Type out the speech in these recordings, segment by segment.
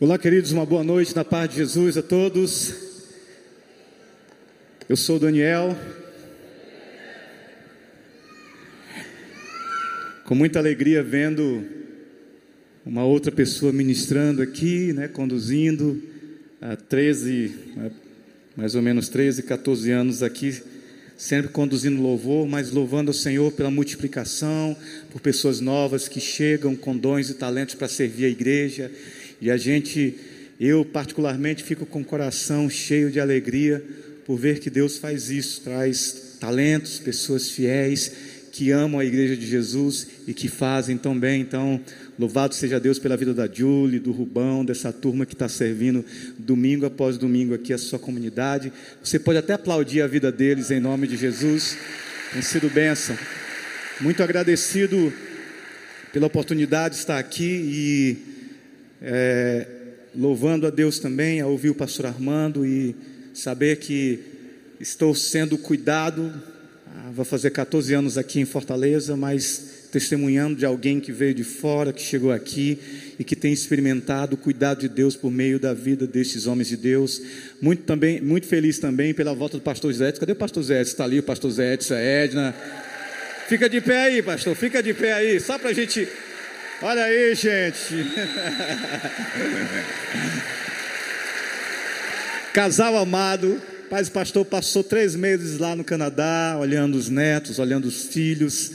Olá, queridos, uma boa noite na paz de Jesus a todos. Eu sou Daniel. Com muita alegria vendo uma outra pessoa ministrando aqui, né, conduzindo há 13, mais ou menos 13, 14 anos aqui, sempre conduzindo louvor, mas louvando o Senhor pela multiplicação, por pessoas novas que chegam com dons e talentos para servir a igreja e a gente, eu particularmente, fico com o coração cheio de alegria por ver que Deus faz isso, traz talentos, pessoas fiéis que amam a igreja de Jesus e que fazem tão bem. Então, louvado seja Deus pela vida da Julie, do Rubão, dessa turma que está servindo domingo após domingo aqui a sua comunidade. Você pode até aplaudir a vida deles em nome de Jesus. Tem sido bênção. Muito agradecido pela oportunidade de estar aqui e é, louvando a Deus também, a ouvir o pastor Armando e saber que estou sendo cuidado. Ah, vou fazer 14 anos aqui em Fortaleza, mas testemunhando de alguém que veio de fora, que chegou aqui e que tem experimentado o cuidado de Deus por meio da vida destes homens de Deus. Muito também, muito feliz também pela volta do pastor Zé. Cadê o pastor Zé? Está ali o pastor Zé, a Edna. Fica de pé aí, pastor, fica de pé aí, só para a gente Olha aí, gente. Casal amado. Pai pastor passou três meses lá no Canadá, olhando os netos, olhando os filhos,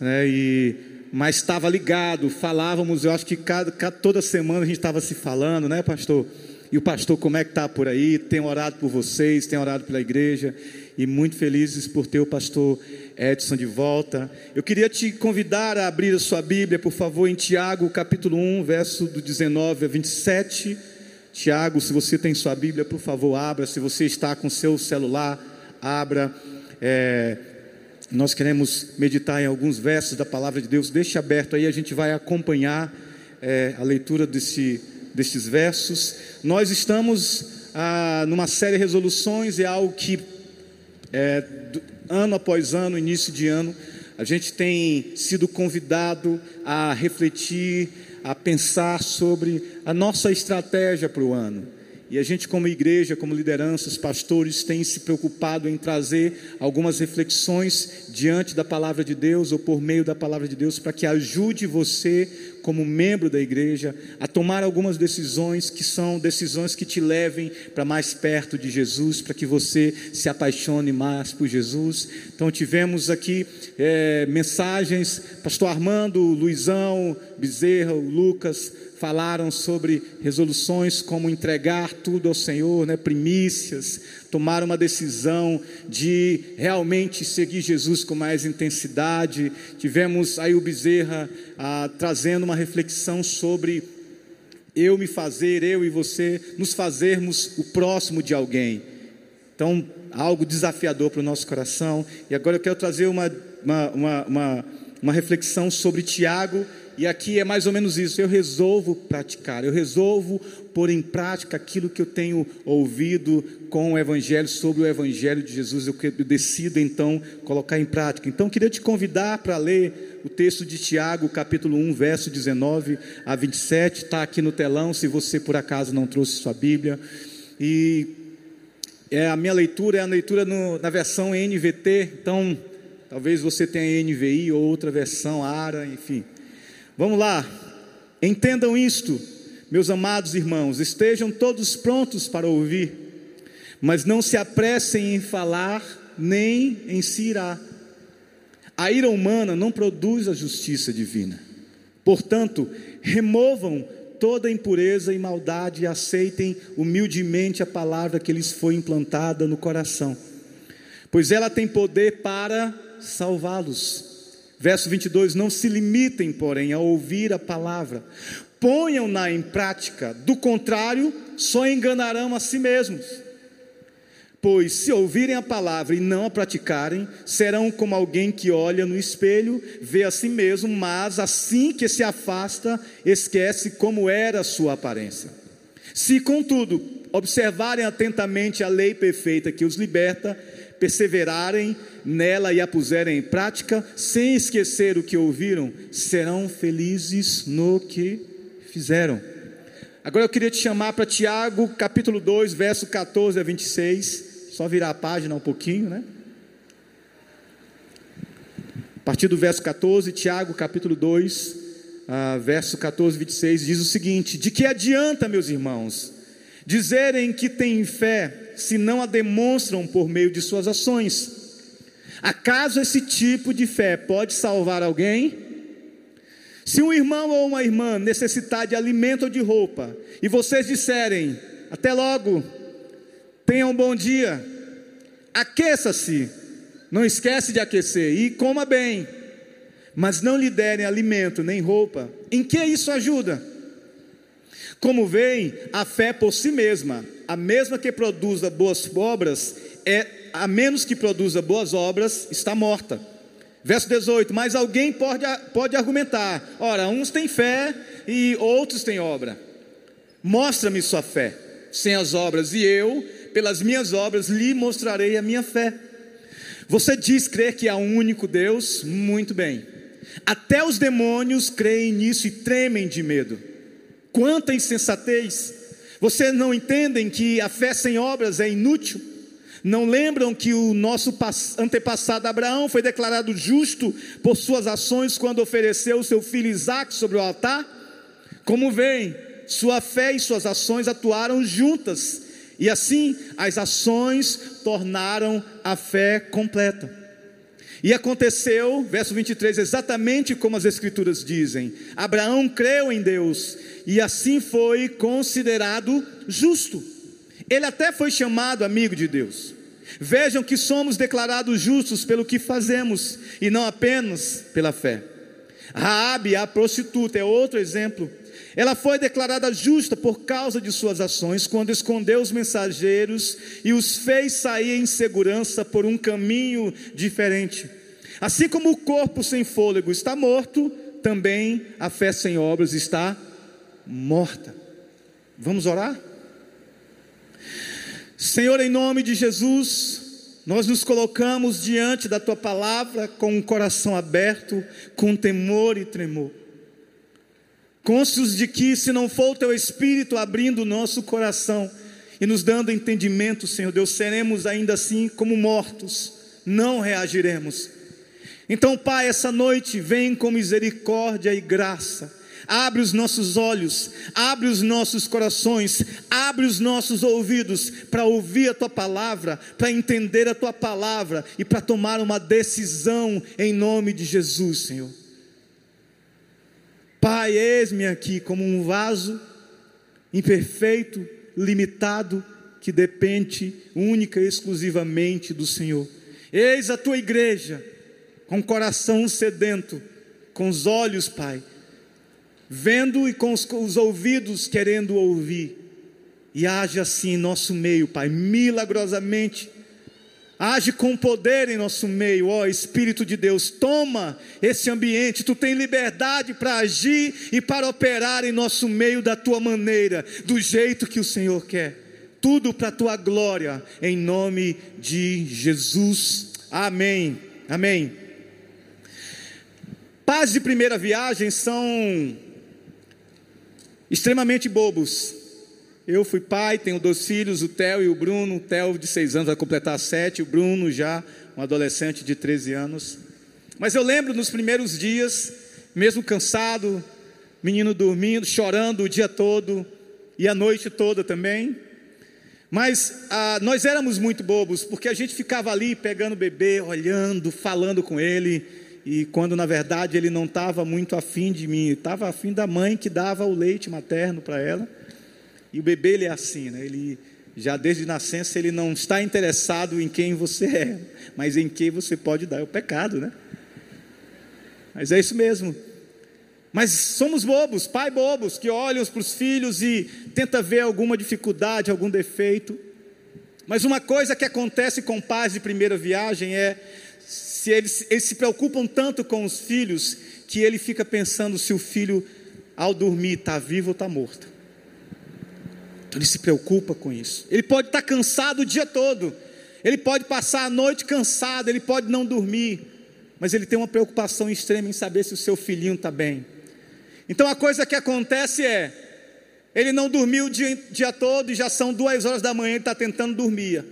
né, e, mas estava ligado, falávamos, eu acho que cada, cada toda semana a gente estava se falando, né, pastor? E o pastor, como é que está por aí? Tem orado por vocês, tem orado pela igreja, e muito felizes por ter o pastor Edson de volta. Eu queria te convidar a abrir a sua Bíblia, por favor, em Tiago, capítulo 1, verso do 19 a 27. Tiago, se você tem sua Bíblia, por favor, abra. Se você está com seu celular, abra. É, nós queremos meditar em alguns versos da palavra de Deus. Deixe aberto aí, a gente vai acompanhar é, a leitura desse, desses versos. Nós estamos ah, numa série de resoluções, é algo que é, ano após ano, início de ano, a gente tem sido convidado a refletir, a pensar sobre a nossa estratégia para o ano. E a gente, como igreja, como lideranças, pastores, tem se preocupado em trazer algumas reflexões diante da palavra de Deus ou por meio da palavra de Deus para que ajude você, como membro da igreja, a tomar algumas decisões que são decisões que te levem para mais perto de Jesus, para que você se apaixone mais por Jesus. Então, tivemos aqui é, mensagens, Pastor Armando, Luizão, Bezerra, Lucas falaram sobre resoluções como entregar tudo ao Senhor, né, primícias, tomar uma decisão de realmente seguir Jesus com mais intensidade. Tivemos aí o Bezerra ah, trazendo uma reflexão sobre eu me fazer, eu e você, nos fazermos o próximo de alguém. Então, algo desafiador para o nosso coração. E agora eu quero trazer uma, uma, uma, uma, uma reflexão sobre Tiago e aqui é mais ou menos isso. Eu resolvo praticar, eu resolvo pôr em prática aquilo que eu tenho ouvido com o Evangelho, sobre o Evangelho de Jesus. Eu decido então colocar em prática. Então, queria te convidar para ler o texto de Tiago, capítulo 1, verso 19 a 27. Está aqui no telão, se você por acaso não trouxe sua Bíblia. E é, a minha leitura é a leitura no, na versão NVT. Então, talvez você tenha NVI ou outra versão, ARA, enfim. Vamos lá, entendam isto, meus amados irmãos, estejam todos prontos para ouvir, mas não se apressem em falar, nem em se irar. A ira humana não produz a justiça divina. Portanto, removam toda impureza e maldade e aceitem humildemente a palavra que lhes foi implantada no coração, pois ela tem poder para salvá-los. Verso 22: Não se limitem, porém, a ouvir a palavra, ponham-na em prática, do contrário, só enganarão a si mesmos. Pois se ouvirem a palavra e não a praticarem, serão como alguém que olha no espelho, vê a si mesmo, mas assim que se afasta, esquece como era a sua aparência. Se, contudo, observarem atentamente a lei perfeita que os liberta, perseverarem nela e a puserem em prática, sem esquecer o que ouviram, serão felizes no que fizeram. Agora eu queria te chamar para Tiago, capítulo 2, verso 14 a 26. Só virar a página um pouquinho, né? A partir do verso 14, Tiago, capítulo 2, uh, verso 14 26, diz o seguinte: De que adianta, meus irmãos, dizerem que têm fé, se não a demonstram por meio de suas ações? Acaso esse tipo de fé pode salvar alguém? Se um irmão ou uma irmã necessitar de alimento ou de roupa, e vocês disserem, até logo, tenha um bom dia, aqueça-se, não esquece de aquecer, e coma bem, mas não lhe derem alimento nem roupa, em que isso ajuda? Como veem, a fé por si mesma, a mesma que produza boas obras, é a menos que produza boas obras, está morta. Verso 18: Mas alguém pode, pode argumentar: ora, uns têm fé e outros têm obra. Mostra-me sua fé, sem as obras, e eu, pelas minhas obras, lhe mostrarei a minha fé. Você diz crer que há um único Deus? Muito bem. Até os demônios creem nisso e tremem de medo. Quanta insensatez! Vocês não entendem que a fé sem obras é inútil? Não lembram que o nosso antepassado Abraão foi declarado justo por suas ações quando ofereceu seu filho Isaac sobre o altar? Como veem, sua fé e suas ações atuaram juntas, e assim as ações tornaram a fé completa. E aconteceu, verso 23, exatamente como as Escrituras dizem: Abraão creu em Deus, e assim foi considerado justo. Ele até foi chamado amigo de Deus. Vejam que somos declarados justos pelo que fazemos e não apenas pela fé. Raabe, a prostituta, é outro exemplo. Ela foi declarada justa por causa de suas ações, quando escondeu os mensageiros e os fez sair em segurança por um caminho diferente. Assim como o corpo sem fôlego está morto, também a fé sem obras está morta. Vamos orar? Senhor, em nome de Jesus, nós nos colocamos diante da tua palavra com um coração aberto, com temor e tremor. Conscios de que, se não for o teu Espírito abrindo o nosso coração e nos dando entendimento, Senhor Deus, seremos ainda assim como mortos, não reagiremos. Então, Pai, essa noite vem com misericórdia e graça abre os nossos olhos, abre os nossos corações, abre os nossos ouvidos para ouvir a tua palavra, para entender a tua palavra e para tomar uma decisão em nome de Jesus, Senhor. Pai, eis-me aqui como um vaso imperfeito, limitado, que depende única e exclusivamente do Senhor. Eis a tua igreja, com o coração sedento, com os olhos, Pai, vendo e com os, os ouvidos querendo ouvir. E age assim em nosso meio, Pai, milagrosamente. Age com poder em nosso meio, ó Espírito de Deus, toma esse ambiente, tu tem liberdade para agir e para operar em nosso meio da tua maneira, do jeito que o Senhor quer. Tudo para a tua glória, em nome de Jesus. Amém. Amém. Paz de primeira viagem são extremamente bobos. Eu fui pai, tenho dois filhos, o Theo e o Bruno. O Theo de seis anos vai completar sete, o Bruno já um adolescente de 13 anos. Mas eu lembro nos primeiros dias, mesmo cansado, menino dormindo, chorando o dia todo e a noite toda também. Mas ah, nós éramos muito bobos, porque a gente ficava ali pegando o bebê, olhando, falando com ele e quando na verdade ele não estava muito afim de mim, estava afim da mãe que dava o leite materno para ela. E o bebê ele é assim, né? Ele já desde nascença ele não está interessado em quem você é, mas em quem você pode dar. É o pecado, né? Mas é isso mesmo. Mas somos bobos, pai bobos, que olham para os filhos e tenta ver alguma dificuldade, algum defeito. Mas uma coisa que acontece com pais de primeira viagem é se eles, eles se preocupam tanto com os filhos que ele fica pensando se o filho ao dormir está vivo ou está morto. Então ele se preocupa com isso. Ele pode estar cansado o dia todo, ele pode passar a noite cansado, ele pode não dormir, mas ele tem uma preocupação extrema em saber se o seu filhinho está bem. Então a coisa que acontece é: Ele não dormiu o dia, dia todo e já são duas horas da manhã, ele está tentando dormir.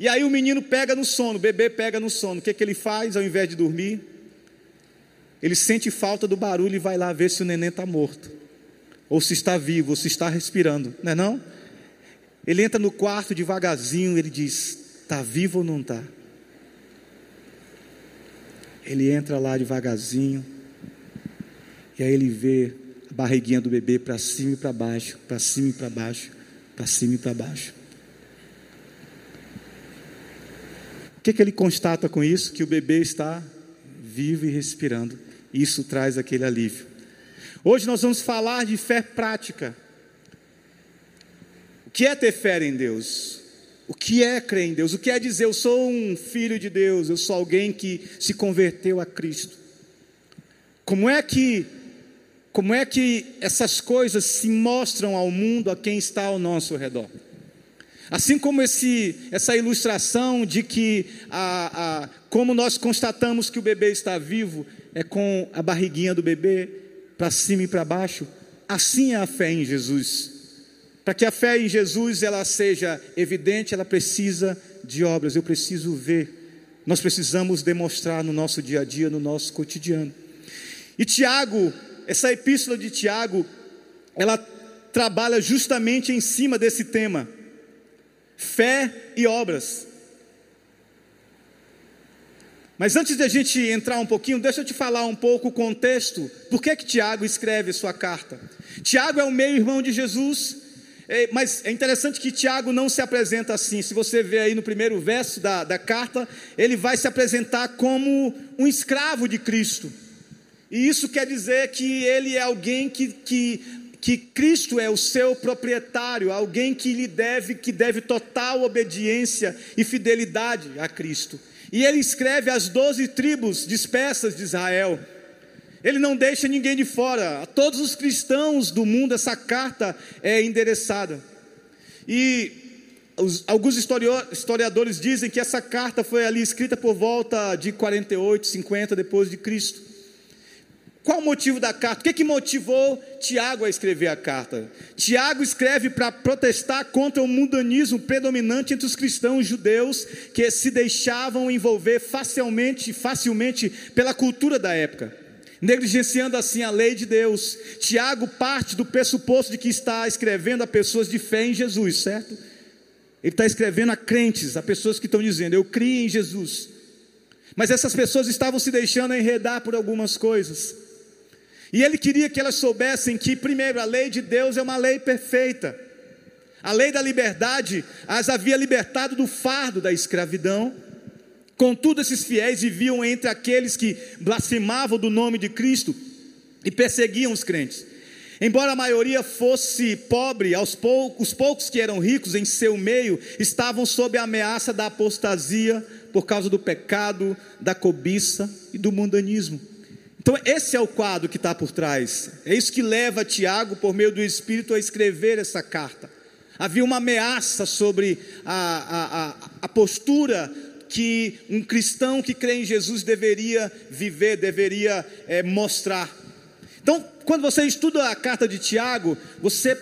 E aí o menino pega no sono, o bebê pega no sono. O que, que ele faz ao invés de dormir? Ele sente falta do barulho e vai lá ver se o neném está morto, ou se está vivo, ou se está respirando, não é não? Ele entra no quarto devagarzinho, ele diz: está vivo ou não está? Ele entra lá devagarzinho, e aí ele vê a barriguinha do bebê para cima e para baixo, para cima e para baixo, para cima e para baixo. O que, que ele constata com isso? Que o bebê está vivo e respirando. Isso traz aquele alívio. Hoje nós vamos falar de fé prática. O que é ter fé em Deus? O que é crer em Deus? O que é dizer eu sou um filho de Deus, eu sou alguém que se converteu a Cristo? Como é que como é que essas coisas se mostram ao mundo, a quem está ao nosso redor? Assim como esse, essa ilustração de que, a, a, como nós constatamos que o bebê está vivo, é com a barriguinha do bebê para cima e para baixo, assim é a fé em Jesus. Para que a fé em Jesus ela seja evidente, ela precisa de obras. Eu preciso ver. Nós precisamos demonstrar no nosso dia a dia, no nosso cotidiano. E Tiago, essa epístola de Tiago, ela trabalha justamente em cima desse tema fé e obras. Mas antes de a gente entrar um pouquinho, deixa eu te falar um pouco o contexto. Por que que Tiago escreve sua carta? Tiago é o meio-irmão de Jesus, é, mas é interessante que Tiago não se apresenta assim. Se você vê aí no primeiro verso da, da carta, ele vai se apresentar como um escravo de Cristo. E isso quer dizer que ele é alguém que, que que Cristo é o seu proprietário, alguém que lhe deve, que deve total obediência e fidelidade a Cristo. E ele escreve às doze tribos dispersas de Israel. Ele não deixa ninguém de fora. A todos os cristãos do mundo essa carta é endereçada. E os, alguns historiadores dizem que essa carta foi ali escrita por volta de 48, 50 depois de Cristo. Qual o motivo da carta? O que, que motivou Tiago a escrever a carta? Tiago escreve para protestar contra o mundanismo predominante entre os cristãos judeus que se deixavam envolver facilmente, facilmente pela cultura da época, negligenciando assim a lei de Deus. Tiago parte do pressuposto de que está escrevendo a pessoas de fé em Jesus, certo? Ele está escrevendo a crentes, a pessoas que estão dizendo: Eu criei em Jesus. Mas essas pessoas estavam se deixando enredar por algumas coisas. E ele queria que elas soubessem que, primeiro, a lei de Deus é uma lei perfeita. A lei da liberdade as havia libertado do fardo da escravidão. Contudo, esses fiéis viviam entre aqueles que blasfemavam do nome de Cristo e perseguiam os crentes. Embora a maioria fosse pobre, aos poucos, os poucos que eram ricos em seu meio estavam sob a ameaça da apostasia por causa do pecado, da cobiça e do mundanismo. Então, esse é o quadro que está por trás. É isso que leva Tiago, por meio do Espírito, a escrever essa carta. Havia uma ameaça sobre a, a, a postura que um cristão que crê em Jesus deveria viver, deveria é, mostrar. Então, quando você estuda a carta de Tiago, você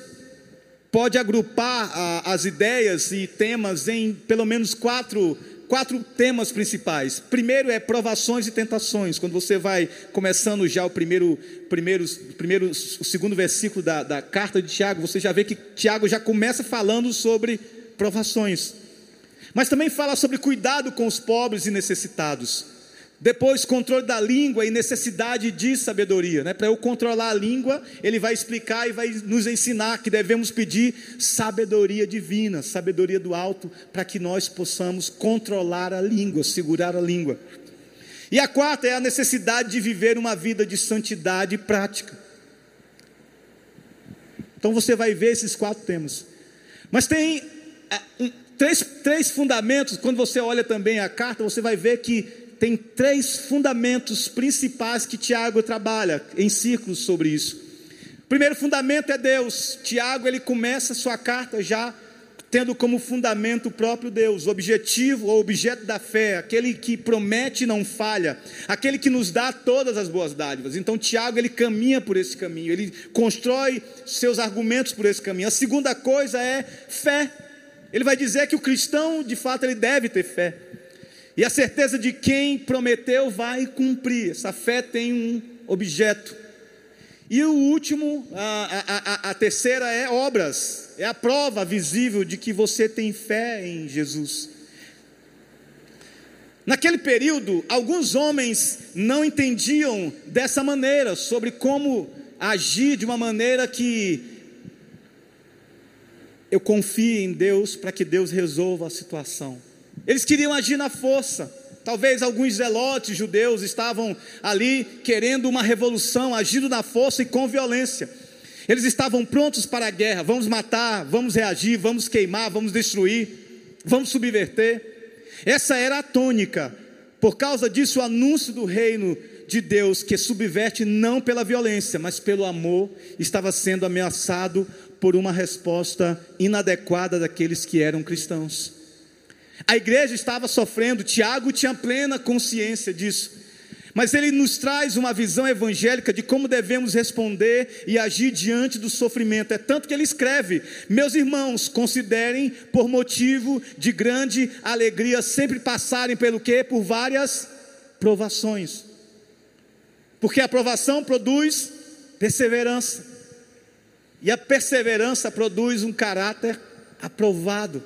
pode agrupar a, as ideias e temas em pelo menos quatro quatro temas principais. Primeiro é provações e tentações. Quando você vai começando já o primeiro, primeiro, primeiro o segundo versículo da, da carta de Tiago, você já vê que Tiago já começa falando sobre provações. Mas também fala sobre cuidado com os pobres e necessitados. Depois, controle da língua e necessidade de sabedoria. Né? Para eu controlar a língua, ele vai explicar e vai nos ensinar que devemos pedir sabedoria divina, sabedoria do alto, para que nós possamos controlar a língua, segurar a língua. E a quarta é a necessidade de viver uma vida de santidade prática. Então você vai ver esses quatro temas. Mas tem é, três, três fundamentos, quando você olha também a carta, você vai ver que tem três fundamentos principais que Tiago trabalha em círculos sobre isso. O primeiro fundamento é Deus. Tiago ele começa sua carta já tendo como fundamento o próprio Deus, o objetivo ou objeto da fé, aquele que promete e não falha, aquele que nos dá todas as boas dádivas. Então Tiago ele caminha por esse caminho, ele constrói seus argumentos por esse caminho. A segunda coisa é fé. Ele vai dizer que o cristão, de fato, ele deve ter fé. E a certeza de quem prometeu vai cumprir. Essa fé tem um objeto. E o último, a, a, a, a terceira é obras, é a prova visível de que você tem fé em Jesus. Naquele período, alguns homens não entendiam dessa maneira, sobre como agir de uma maneira que eu confio em Deus para que Deus resolva a situação. Eles queriam agir na força. Talvez alguns zelotes judeus estavam ali querendo uma revolução, agindo na força e com violência. Eles estavam prontos para a guerra. Vamos matar, vamos reagir, vamos queimar, vamos destruir, vamos subverter. Essa era a tônica. Por causa disso, o anúncio do reino de Deus, que subverte não pela violência, mas pelo amor, estava sendo ameaçado por uma resposta inadequada daqueles que eram cristãos. A igreja estava sofrendo, Tiago tinha plena consciência disso. Mas ele nos traz uma visão evangélica de como devemos responder e agir diante do sofrimento. É tanto que ele escreve: Meus irmãos, considerem por motivo de grande alegria sempre passarem pelo quê? Por várias provações. Porque a provação produz perseverança. E a perseverança produz um caráter aprovado.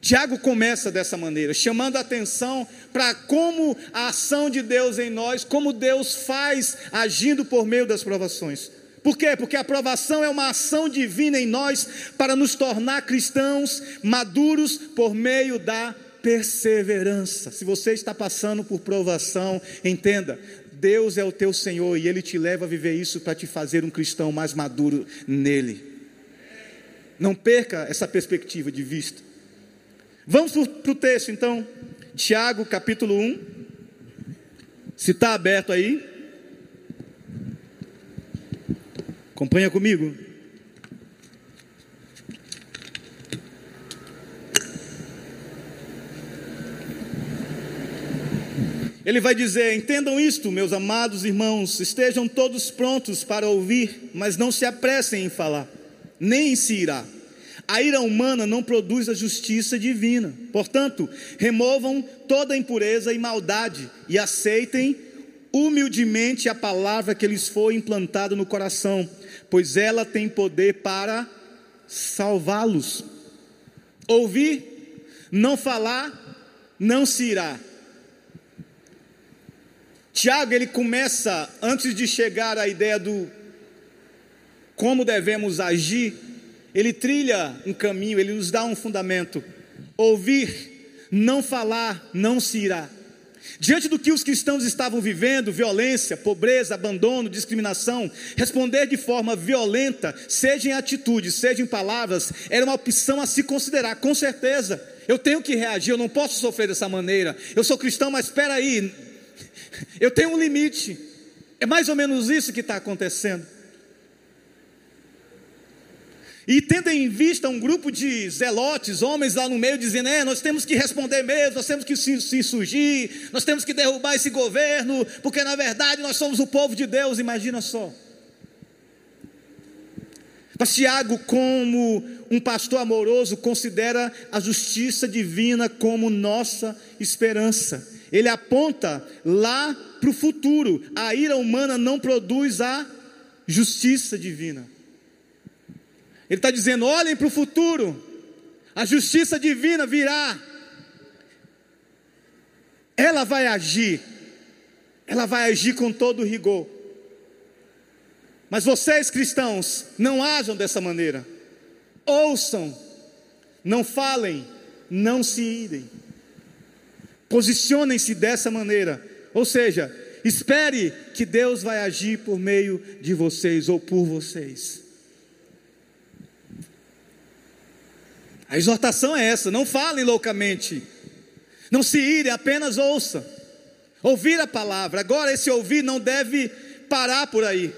Tiago começa dessa maneira, chamando a atenção para como a ação de Deus em nós, como Deus faz agindo por meio das provações. Por quê? Porque a provação é uma ação divina em nós para nos tornar cristãos maduros por meio da perseverança. Se você está passando por provação, entenda, Deus é o teu Senhor e Ele te leva a viver isso para te fazer um cristão mais maduro nele. Não perca essa perspectiva de vista. Vamos para o texto então, Tiago capítulo 1. Se está aberto aí, acompanha comigo. Ele vai dizer: Entendam isto, meus amados irmãos, estejam todos prontos para ouvir, mas não se apressem em falar, nem em se irá. A ira humana não produz a justiça divina. Portanto, removam toda impureza e maldade e aceitem humildemente a palavra que lhes foi implantada no coração, pois ela tem poder para salvá-los. Ouvir, não falar, não se irá. Tiago, ele começa, antes de chegar à ideia do como devemos agir, ele trilha um caminho, ele nos dá um fundamento. Ouvir, não falar, não se irá. Diante do que os cristãos estavam vivendo, violência, pobreza, abandono, discriminação, responder de forma violenta, seja em atitudes, seja em palavras, era uma opção a se considerar, com certeza. Eu tenho que reagir, eu não posso sofrer dessa maneira. Eu sou cristão, mas espera aí, eu tenho um limite. É mais ou menos isso que está acontecendo. E tendo em vista um grupo de zelotes, homens lá no meio, dizendo: é, nós temos que responder mesmo, nós temos que se, se surgir, nós temos que derrubar esse governo, porque na verdade nós somos o povo de Deus, imagina só. Mas Tiago, como um pastor amoroso, considera a justiça divina como nossa esperança ele aponta lá para o futuro. A ira humana não produz a justiça divina. Ele está dizendo: olhem para o futuro, a justiça divina virá. Ela vai agir, ela vai agir com todo rigor. Mas vocês cristãos, não ajam dessa maneira. Ouçam, não falem, não se irem. Posicionem-se dessa maneira. Ou seja, espere que Deus vai agir por meio de vocês ou por vocês. A exortação é essa: não falem loucamente, não se irem, apenas ouça. Ouvir a palavra. Agora, esse ouvir não deve parar por aí.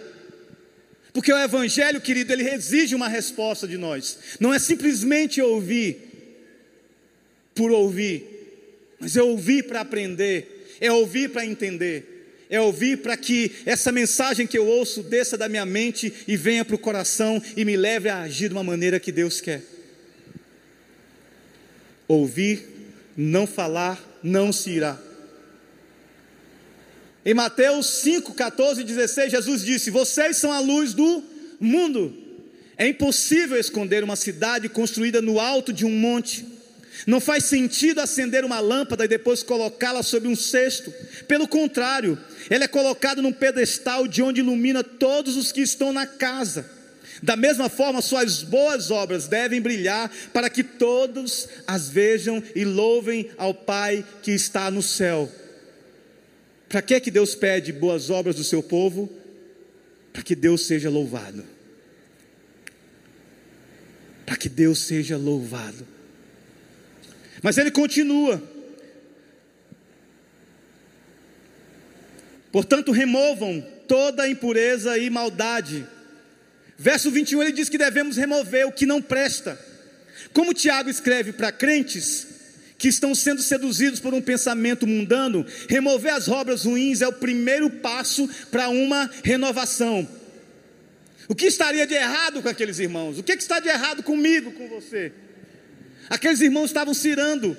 Porque o Evangelho, querido, ele exige uma resposta de nós. Não é simplesmente ouvir por ouvir, mas é ouvir para aprender, é ouvir para entender, é ouvir para que essa mensagem que eu ouço desça da minha mente e venha para o coração e me leve a agir de uma maneira que Deus quer. Ouvir, não falar, não se irá. Em Mateus 5, 14 e 16, Jesus disse: Vocês são a luz do mundo. É impossível esconder uma cidade construída no alto de um monte. Não faz sentido acender uma lâmpada e depois colocá-la sobre um cesto. Pelo contrário, ela é colocada num pedestal de onde ilumina todos os que estão na casa. Da mesma forma, suas boas obras devem brilhar para que todos as vejam e louvem ao Pai que está no céu. Para que que Deus pede boas obras do seu povo? Para que Deus seja louvado. Para que Deus seja louvado. Mas ele continua. Portanto, removam toda impureza e maldade. Verso 21 ele diz que devemos remover o que não presta. Como Tiago escreve para crentes, que estão sendo seduzidos por um pensamento mundano, remover as obras ruins é o primeiro passo para uma renovação. O que estaria de errado com aqueles irmãos? O que está de errado comigo, com você? Aqueles irmãos estavam cirando,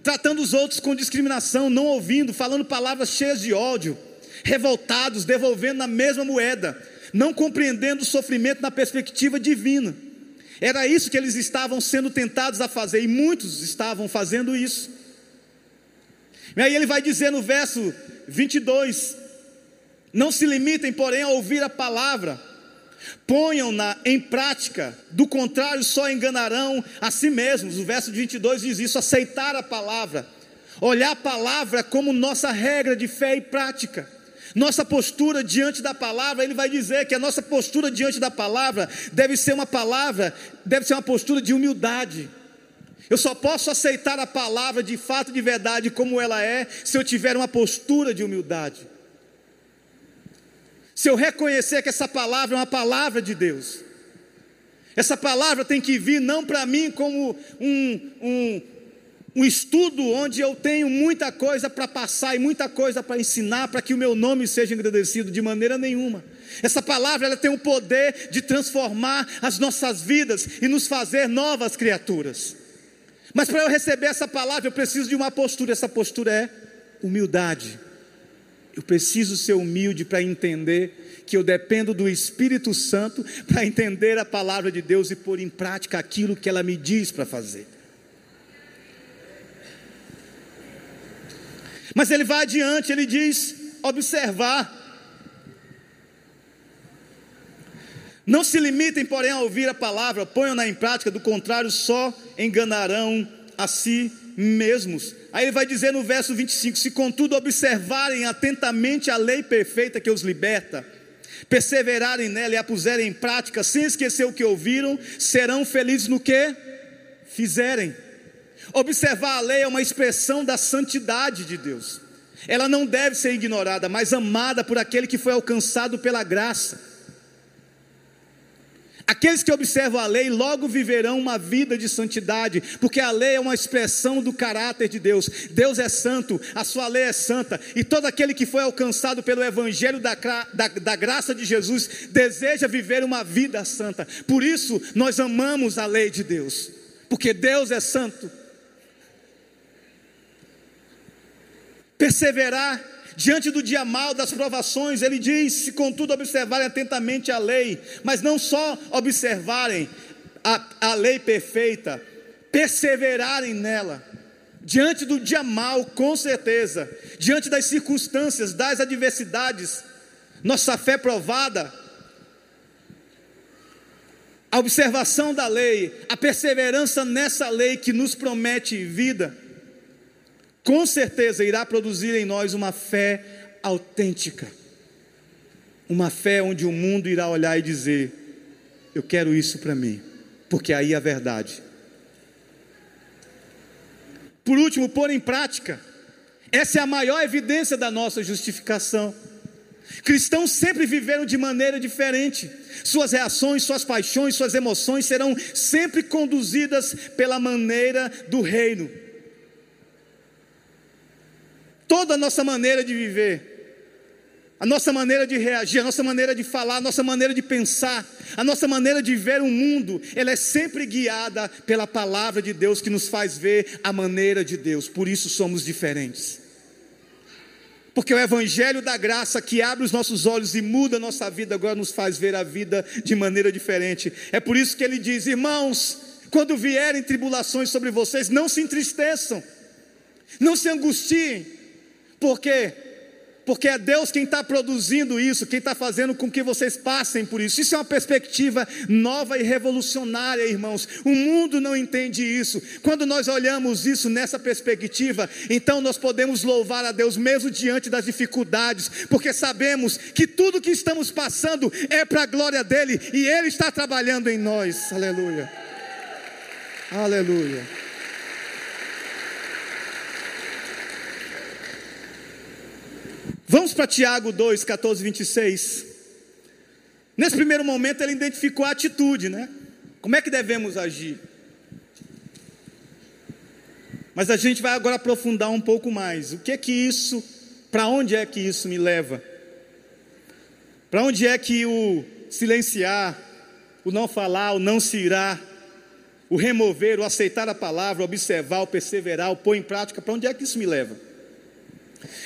tratando os outros com discriminação, não ouvindo, falando palavras cheias de ódio, revoltados, devolvendo na mesma moeda, não compreendendo o sofrimento na perspectiva divina. Era isso que eles estavam sendo tentados a fazer, e muitos estavam fazendo isso. E aí ele vai dizer no verso 22: Não se limitem, porém, a ouvir a palavra, ponham-na em prática, do contrário, só enganarão a si mesmos. O verso 22 diz isso: aceitar a palavra, olhar a palavra como nossa regra de fé e prática. Nossa postura diante da palavra, ele vai dizer que a nossa postura diante da palavra deve ser uma palavra, deve ser uma postura de humildade. Eu só posso aceitar a palavra de fato, de verdade, como ela é, se eu tiver uma postura de humildade. Se eu reconhecer que essa palavra é uma palavra de Deus. Essa palavra tem que vir não para mim como um, um, um estudo onde eu tenho muita coisa para passar e muita coisa para ensinar para que o meu nome seja engrandecido de maneira nenhuma. Essa palavra ela tem o poder de transformar as nossas vidas e nos fazer novas criaturas. Mas para eu receber essa palavra, eu preciso de uma postura. Essa postura é humildade. Eu preciso ser humilde para entender que eu dependo do Espírito Santo para entender a palavra de Deus e pôr em prática aquilo que ela me diz para fazer. Mas ele vai adiante, ele diz: observar. Não se limitem, porém, a ouvir a palavra, ponham-na em prática, do contrário, só enganarão a si mesmos. Aí ele vai dizer no verso 25: Se contudo observarem atentamente a lei perfeita que os liberta, perseverarem nela e a puserem em prática, sem esquecer o que ouviram, serão felizes no que fizerem. Observar a lei é uma expressão da santidade de Deus. Ela não deve ser ignorada, mas amada por aquele que foi alcançado pela graça. Aqueles que observam a lei logo viverão uma vida de santidade, porque a lei é uma expressão do caráter de Deus. Deus é santo, a sua lei é santa, e todo aquele que foi alcançado pelo Evangelho da, da, da graça de Jesus deseja viver uma vida santa. Por isso, nós amamos a lei de Deus, porque Deus é santo. Perseverar diante do dia mal das provações, ele diz: se contudo observarem atentamente a lei, mas não só observarem a, a lei perfeita, perseverarem nela, diante do dia mal, com certeza, diante das circunstâncias, das adversidades, nossa fé provada, a observação da lei, a perseverança nessa lei que nos promete vida, com certeza irá produzir em nós uma fé autêntica. Uma fé onde o mundo irá olhar e dizer: Eu quero isso para mim, porque aí é a verdade. Por último, pôr em prática. Essa é a maior evidência da nossa justificação. Cristãos sempre viveram de maneira diferente. Suas reações, suas paixões, suas emoções serão sempre conduzidas pela maneira do reino. Toda a nossa maneira de viver, a nossa maneira de reagir, a nossa maneira de falar, a nossa maneira de pensar, a nossa maneira de ver o mundo, ela é sempre guiada pela palavra de Deus que nos faz ver a maneira de Deus. Por isso somos diferentes. Porque o Evangelho da graça que abre os nossos olhos e muda a nossa vida, agora nos faz ver a vida de maneira diferente. É por isso que ele diz: irmãos, quando vierem tribulações sobre vocês, não se entristeçam, não se angustiem, porque porque é Deus quem está produzindo isso, quem está fazendo com que vocês passem por isso. Isso é uma perspectiva nova e revolucionária, irmãos. O mundo não entende isso. Quando nós olhamos isso nessa perspectiva, então nós podemos louvar a Deus mesmo diante das dificuldades, porque sabemos que tudo que estamos passando é para a glória dele e Ele está trabalhando em nós. Aleluia. Aleluia. Vamos para Tiago 2, 14, 26. Nesse primeiro momento ele identificou a atitude, né? Como é que devemos agir? Mas a gente vai agora aprofundar um pouco mais. O que é que isso, para onde é que isso me leva? Para onde é que o silenciar, o não falar, o não se irar, o remover, o aceitar a palavra, o observar, o perseverar, o pôr em prática, para onde é que isso me leva?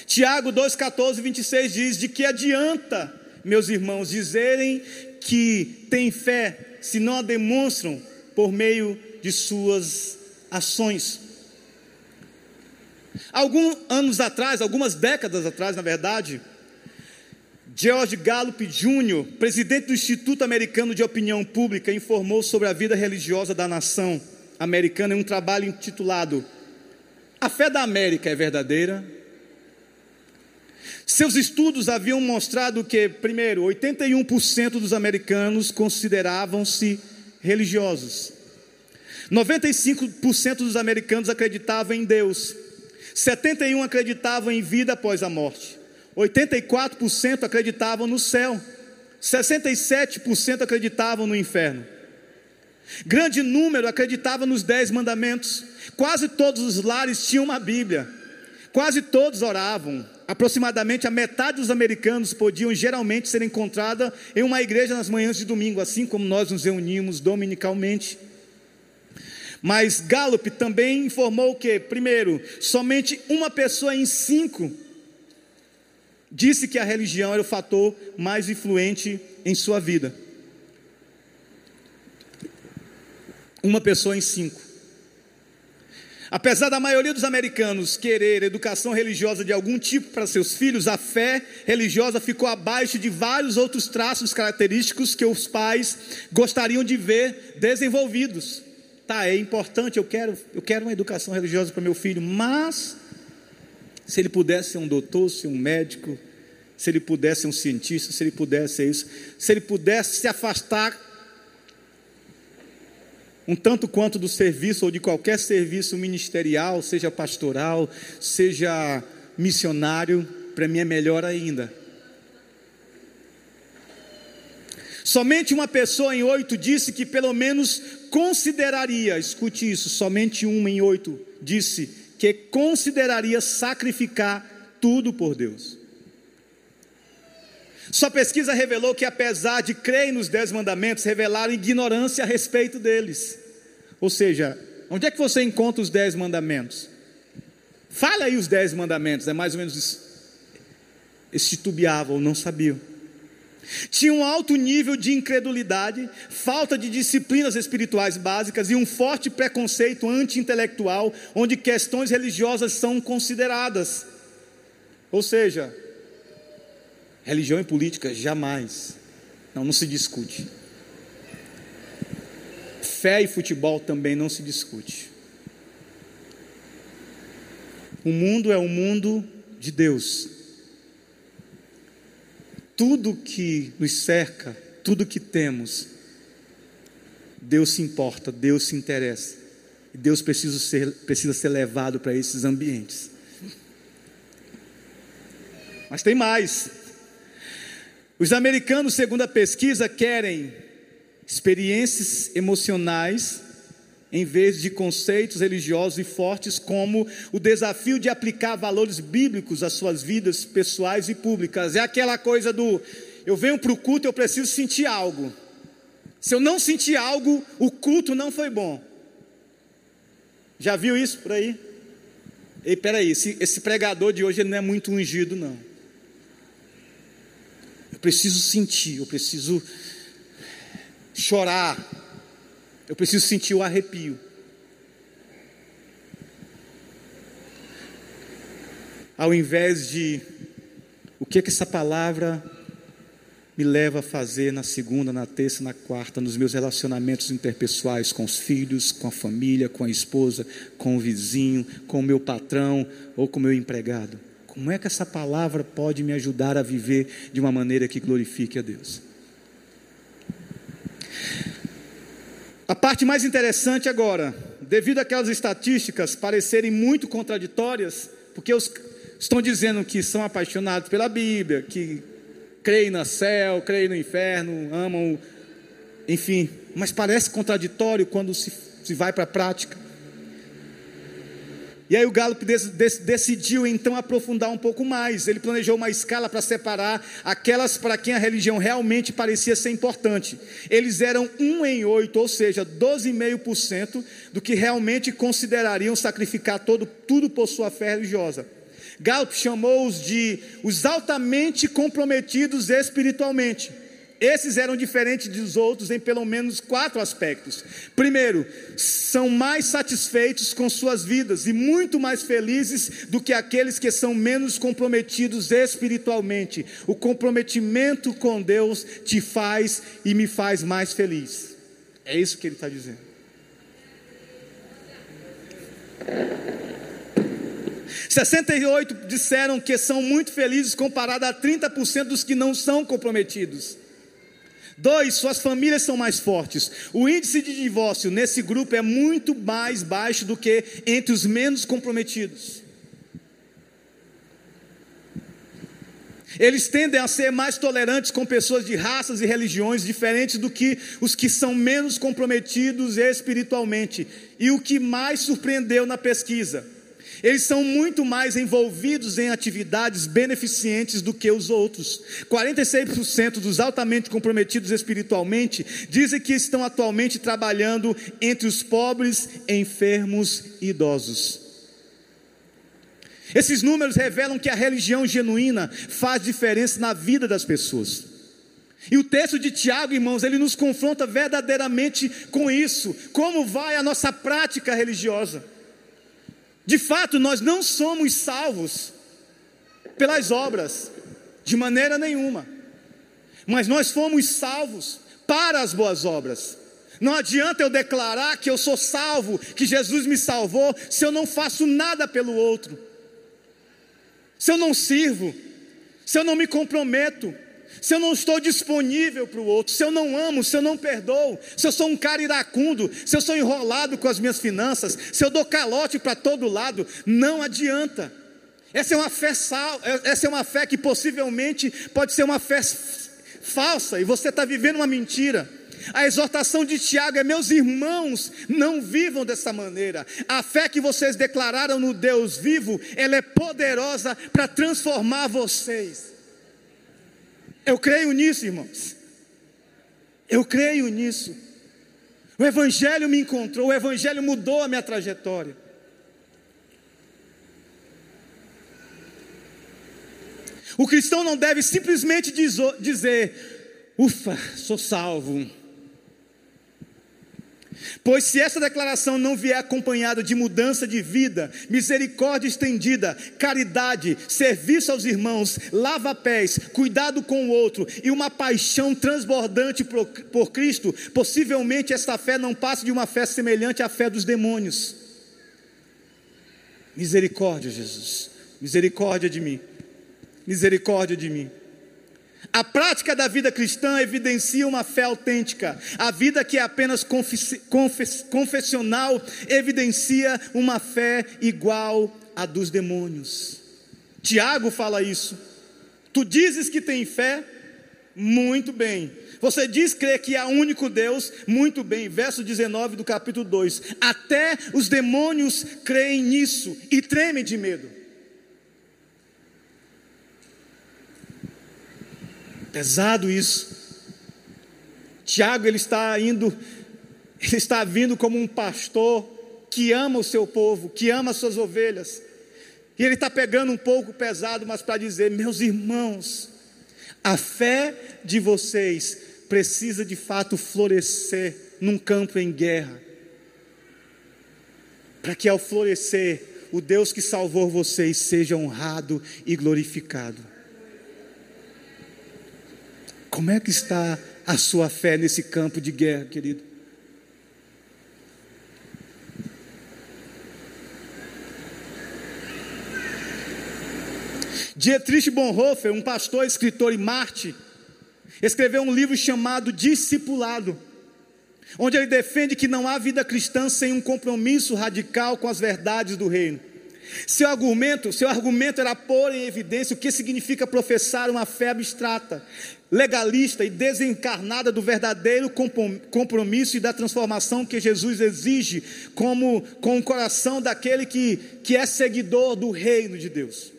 Tiago 2,14, 26 diz: De que adianta, meus irmãos, dizerem que têm fé, se não a demonstram por meio de suas ações? Alguns anos atrás, algumas décadas atrás, na verdade, George Gallup Jr., presidente do Instituto Americano de Opinião Pública, informou sobre a vida religiosa da nação americana em um trabalho intitulado A Fé da América é Verdadeira? Seus estudos haviam mostrado que, primeiro, 81% dos americanos consideravam-se religiosos. 95% dos americanos acreditavam em Deus. 71 acreditavam em vida após a morte. 84% acreditavam no céu. 67% acreditavam no inferno. Grande número acreditava nos dez mandamentos. Quase todos os lares tinham uma Bíblia. Quase todos oravam aproximadamente a metade dos americanos podiam geralmente ser encontrada em uma igreja nas manhãs de domingo, assim como nós nos reunimos dominicalmente. Mas Gallup também informou que, primeiro, somente uma pessoa em cinco disse que a religião era o fator mais influente em sua vida. Uma pessoa em cinco. Apesar da maioria dos americanos querer educação religiosa de algum tipo para seus filhos, a fé religiosa ficou abaixo de vários outros traços característicos que os pais gostariam de ver desenvolvidos. Tá, é importante, eu quero, eu quero uma educação religiosa para meu filho, mas se ele pudesse ser um doutor, ser um médico, se ele pudesse ser um cientista, se ele pudesse ser isso, se ele pudesse se afastar um tanto quanto do serviço ou de qualquer serviço ministerial, seja pastoral, seja missionário, para mim é melhor ainda. Somente uma pessoa em oito disse que pelo menos consideraria, escute isso, somente uma em oito disse que consideraria sacrificar tudo por Deus. Sua pesquisa revelou que, apesar de crerem nos dez mandamentos, revelaram ignorância a respeito deles. Ou seja, onde é que você encontra os dez mandamentos? Fala aí os dez mandamentos, é mais ou menos isso. Eles titubeavam, não sabiam. Tinha um alto nível de incredulidade, falta de disciplinas espirituais básicas e um forte preconceito anti-intelectual, onde questões religiosas são consideradas. Ou seja, Religião e política, jamais. Não, não se discute. Fé e futebol também não se discute. O mundo é o mundo de Deus. Tudo que nos cerca, tudo que temos, Deus se importa, Deus se interessa. E Deus precisa ser, precisa ser levado para esses ambientes. Mas tem mais. Os americanos, segundo a pesquisa, querem experiências emocionais em vez de conceitos religiosos e fortes, como o desafio de aplicar valores bíblicos às suas vidas pessoais e públicas. É aquela coisa do eu venho para o culto, eu preciso sentir algo. Se eu não sentir algo, o culto não foi bom. Já viu isso por aí? Ei, peraí, esse, esse pregador de hoje não é muito ungido, não. Preciso sentir, eu preciso chorar, eu preciso sentir o arrepio. Ao invés de o que é que essa palavra me leva a fazer na segunda, na terça, na quarta, nos meus relacionamentos interpessoais com os filhos, com a família, com a esposa, com o vizinho, com o meu patrão ou com o meu empregado. Como é que essa palavra pode me ajudar a viver de uma maneira que glorifique a Deus? A parte mais interessante agora, devido àquelas estatísticas parecerem muito contraditórias, porque os, estão dizendo que são apaixonados pela Bíblia, que creem no céu, creem no inferno, amam, enfim, mas parece contraditório quando se, se vai para a prática. E aí o Gallup decidiu então aprofundar um pouco mais. Ele planejou uma escala para separar aquelas para quem a religião realmente parecia ser importante. Eles eram um em oito, ou seja, 12,5% do que realmente considerariam sacrificar todo, tudo por sua fé religiosa. Gallup chamou-os de os altamente comprometidos espiritualmente. Esses eram diferentes dos outros em pelo menos quatro aspectos. Primeiro, são mais satisfeitos com suas vidas e muito mais felizes do que aqueles que são menos comprometidos espiritualmente. O comprometimento com Deus te faz e me faz mais feliz. É isso que ele está dizendo. 68 disseram que são muito felizes comparado a 30% dos que não são comprometidos. Dois, suas famílias são mais fortes. O índice de divórcio nesse grupo é muito mais baixo do que entre os menos comprometidos. Eles tendem a ser mais tolerantes com pessoas de raças e religiões diferentes do que os que são menos comprometidos espiritualmente. E o que mais surpreendeu na pesquisa, eles são muito mais envolvidos em atividades beneficentes do que os outros. 46% dos altamente comprometidos espiritualmente dizem que estão atualmente trabalhando entre os pobres, enfermos e idosos. Esses números revelam que a religião genuína faz diferença na vida das pessoas. E o texto de Tiago, irmãos, ele nos confronta verdadeiramente com isso. Como vai a nossa prática religiosa? De fato, nós não somos salvos pelas obras, de maneira nenhuma, mas nós fomos salvos para as boas obras. Não adianta eu declarar que eu sou salvo, que Jesus me salvou, se eu não faço nada pelo outro, se eu não sirvo, se eu não me comprometo, se eu não estou disponível para o outro, se eu não amo, se eu não perdoo, se eu sou um cara iracundo, se eu sou enrolado com as minhas finanças, se eu dou calote para todo lado, não adianta. Essa é uma fé sal, essa é uma fé que possivelmente pode ser uma fé falsa e você está vivendo uma mentira. A exortação de Tiago é: meus irmãos, não vivam dessa maneira. A fé que vocês declararam no Deus vivo, ela é poderosa para transformar vocês. Eu creio nisso, irmãos. Eu creio nisso. O Evangelho me encontrou, o Evangelho mudou a minha trajetória. O cristão não deve simplesmente dizer: ufa, sou salvo. Pois se essa declaração não vier acompanhada de mudança de vida, misericórdia estendida, caridade, serviço aos irmãos, lava-pés, cuidado com o outro e uma paixão transbordante por, por Cristo, possivelmente esta fé não passe de uma fé semelhante à fé dos demônios. Misericórdia, Jesus. Misericórdia de mim. Misericórdia de mim. A prática da vida cristã evidencia uma fé autêntica. A vida que é apenas confessional evidencia uma fé igual à dos demônios. Tiago fala isso. Tu dizes que tem fé, Muito bem. Você diz crer que há único Deus? Muito bem. Verso 19 do capítulo 2. Até os demônios creem nisso e tremem de medo. Pesado isso. Tiago ele está indo, ele está vindo como um pastor que ama o seu povo, que ama as suas ovelhas. E ele está pegando um pouco pesado, mas para dizer, meus irmãos, a fé de vocês precisa de fato florescer num campo em guerra. Para que ao florescer, o Deus que salvou vocês seja honrado e glorificado. Como é que está a sua fé nesse campo de guerra, querido? Dietrich Bonhoeffer, um pastor, escritor e Marte, escreveu um livro chamado Discipulado, onde ele defende que não há vida cristã sem um compromisso radical com as verdades do reino. Seu argumento, seu argumento era pôr em evidência o que significa professar uma fé abstrata, legalista e desencarnada do verdadeiro compromisso e da transformação que Jesus exige como com o coração daquele que, que é seguidor do reino de Deus.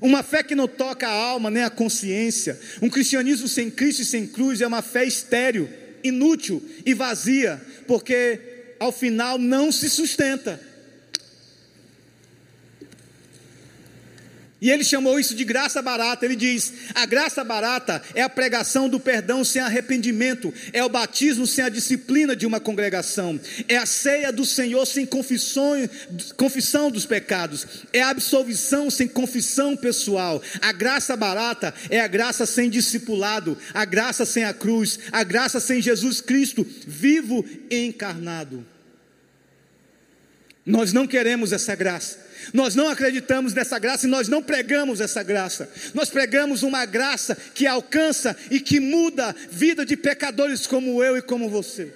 Uma fé que não toca a alma nem a consciência. Um cristianismo sem Cristo e sem cruz é uma fé estéril, inútil e vazia, porque ao final não se sustenta. E ele chamou isso de graça barata. Ele diz: a graça barata é a pregação do perdão sem arrependimento, é o batismo sem a disciplina de uma congregação, é a ceia do Senhor sem confissão, dos pecados, é a absolvição sem confissão pessoal. A graça barata é a graça sem discipulado, a graça sem a cruz, a graça sem Jesus Cristo, vivo e encarnado. Nós não queremos essa graça. Nós não acreditamos nessa graça e nós não pregamos essa graça. Nós pregamos uma graça que alcança e que muda a vida de pecadores como eu e como você.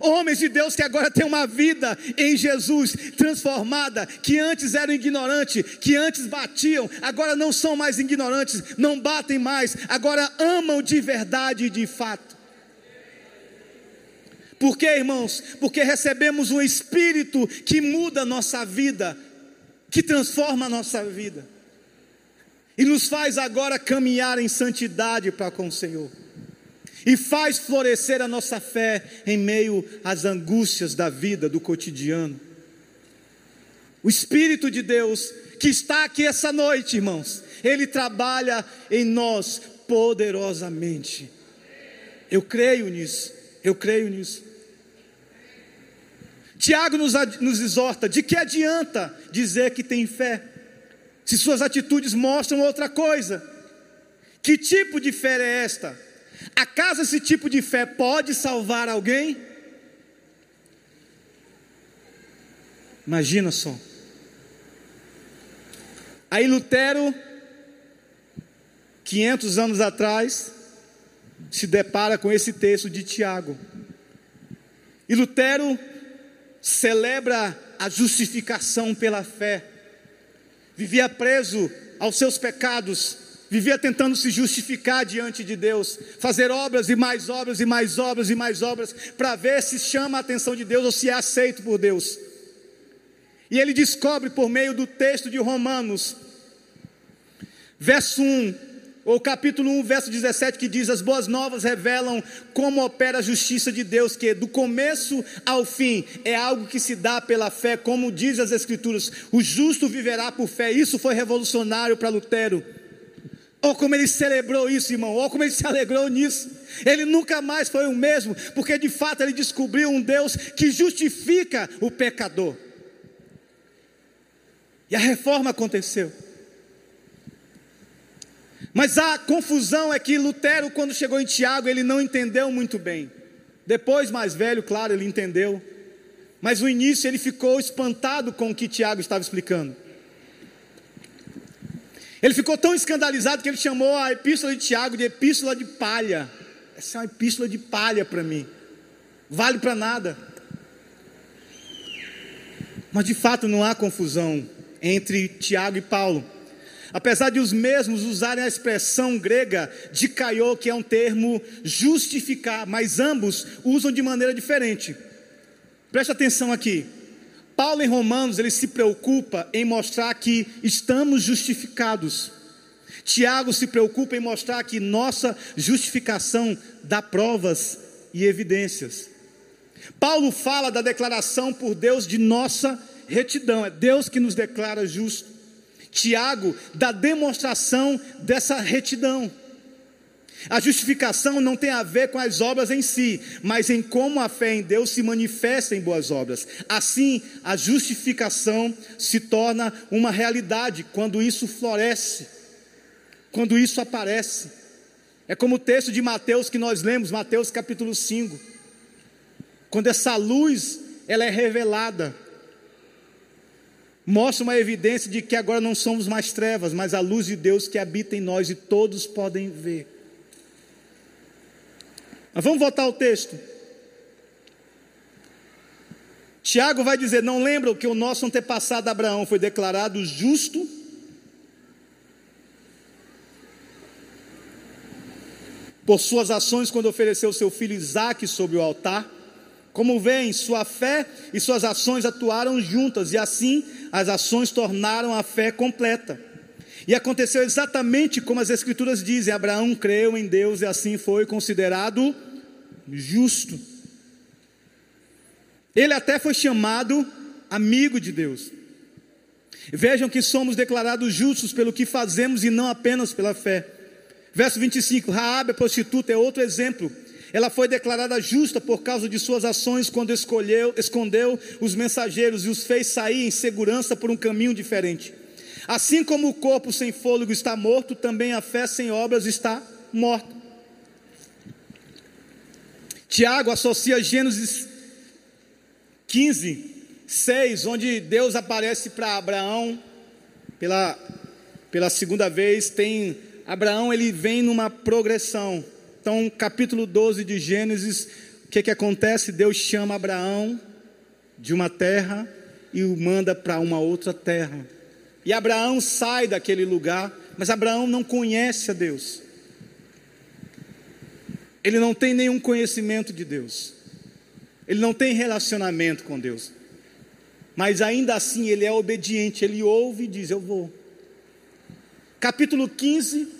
Homens de Deus que agora têm uma vida em Jesus transformada, que antes eram ignorantes, que antes batiam, agora não são mais ignorantes, não batem mais, agora amam de verdade e de fato. Por quê, irmãos? Porque recebemos um Espírito que muda a nossa vida, que transforma a nossa vida e nos faz agora caminhar em santidade para com o Senhor. E faz florescer a nossa fé em meio às angústias da vida, do cotidiano. O Espírito de Deus, que está aqui essa noite, irmãos, ele trabalha em nós poderosamente. Eu creio nisso, eu creio nisso. Tiago nos, nos exorta: de que adianta dizer que tem fé, se suas atitudes mostram outra coisa? Que tipo de fé é esta? Acaso esse tipo de fé pode salvar alguém? Imagina só. Aí Lutero, 500 anos atrás, se depara com esse texto de Tiago. E Lutero celebra a justificação pela fé, vivia preso aos seus pecados, vivia tentando se justificar diante de Deus, fazer obras e mais obras e mais obras e mais obras, para ver se chama a atenção de Deus ou se é aceito por Deus. E ele descobre por meio do texto de Romanos, verso 1, ou capítulo 1, verso 17, que diz: As boas novas revelam como opera a justiça de Deus, que do começo ao fim é algo que se dá pela fé, como diz as Escrituras: o justo viverá por fé. Isso foi revolucionário para Lutero. Olha como ele celebrou isso, irmão. Olha como ele se alegrou nisso. Ele nunca mais foi o mesmo, porque de fato ele descobriu um Deus que justifica o pecador. E a reforma aconteceu. Mas a confusão é que Lutero, quando chegou em Tiago, ele não entendeu muito bem. Depois, mais velho, claro, ele entendeu. Mas no início ele ficou espantado com o que Tiago estava explicando. Ele ficou tão escandalizado que ele chamou a epístola de Tiago de epístola de palha. Essa é uma epístola de palha para mim. Vale para nada. Mas de fato não há confusão entre Tiago e Paulo. Apesar de os mesmos usarem a expressão grega de caiô, que é um termo justificar, mas ambos usam de maneira diferente. Preste atenção aqui. Paulo em Romanos, ele se preocupa em mostrar que estamos justificados. Tiago se preocupa em mostrar que nossa justificação dá provas e evidências. Paulo fala da declaração por Deus de nossa retidão, é Deus que nos declara justo. Tiago, da demonstração dessa retidão. A justificação não tem a ver com as obras em si, mas em como a fé em Deus se manifesta em boas obras. Assim, a justificação se torna uma realidade quando isso floresce, quando isso aparece. É como o texto de Mateus que nós lemos, Mateus capítulo 5. Quando essa luz ela é revelada, mostra uma evidência de que agora não somos mais trevas, mas a luz de Deus que habita em nós e todos podem ver. Mas vamos voltar ao texto. Tiago vai dizer: Não lembram que o nosso antepassado Abraão foi declarado justo? Por suas ações, quando ofereceu seu filho Isaque sobre o altar. Como vem, sua fé e suas ações atuaram juntas, e assim as ações tornaram a fé completa. E aconteceu exatamente como as Escrituras dizem: Abraão creu em Deus e assim foi considerado justo. Ele até foi chamado amigo de Deus. Vejam que somos declarados justos pelo que fazemos e não apenas pela fé. Verso 25: Raabe, a prostituta, é outro exemplo. Ela foi declarada justa por causa de suas ações quando escolheu, escondeu os mensageiros e os fez sair em segurança por um caminho diferente. Assim como o corpo sem fôlego está morto, também a fé sem obras está morta. Tiago associa Gênesis 15, 6, onde Deus aparece para Abraão pela, pela segunda vez. Tem Abraão, ele vem numa progressão. Então, capítulo 12 de Gênesis, o que, que acontece? Deus chama Abraão de uma terra e o manda para uma outra terra. E Abraão sai daquele lugar, mas Abraão não conhece a Deus. Ele não tem nenhum conhecimento de Deus. Ele não tem relacionamento com Deus. Mas ainda assim ele é obediente, ele ouve e diz: Eu vou. Capítulo 15,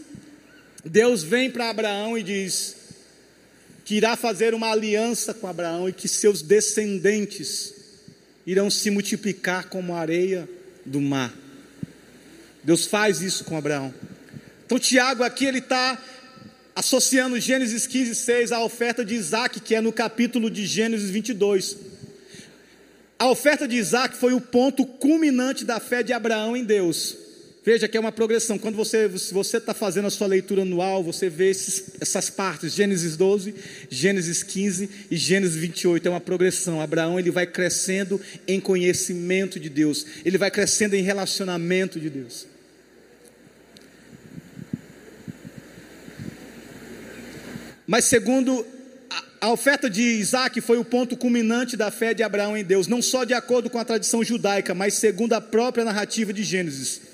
Deus vem para Abraão e diz que irá fazer uma aliança com Abraão e que seus descendentes irão se multiplicar como a areia do mar. Deus faz isso com Abraão. Então, Tiago aqui ele está associando Gênesis 15, 6 à oferta de Isaac, que é no capítulo de Gênesis 22. A oferta de Isaac foi o ponto culminante da fé de Abraão em Deus. Veja que é uma progressão. Quando você você está fazendo a sua leitura anual, você vê esses, essas partes, Gênesis 12, Gênesis 15 e Gênesis 28. É uma progressão. Abraão ele vai crescendo em conhecimento de Deus. Ele vai crescendo em relacionamento de Deus. Mas segundo a oferta de Isaac foi o ponto culminante da fé de Abraão em Deus, não só de acordo com a tradição judaica, mas segundo a própria narrativa de Gênesis.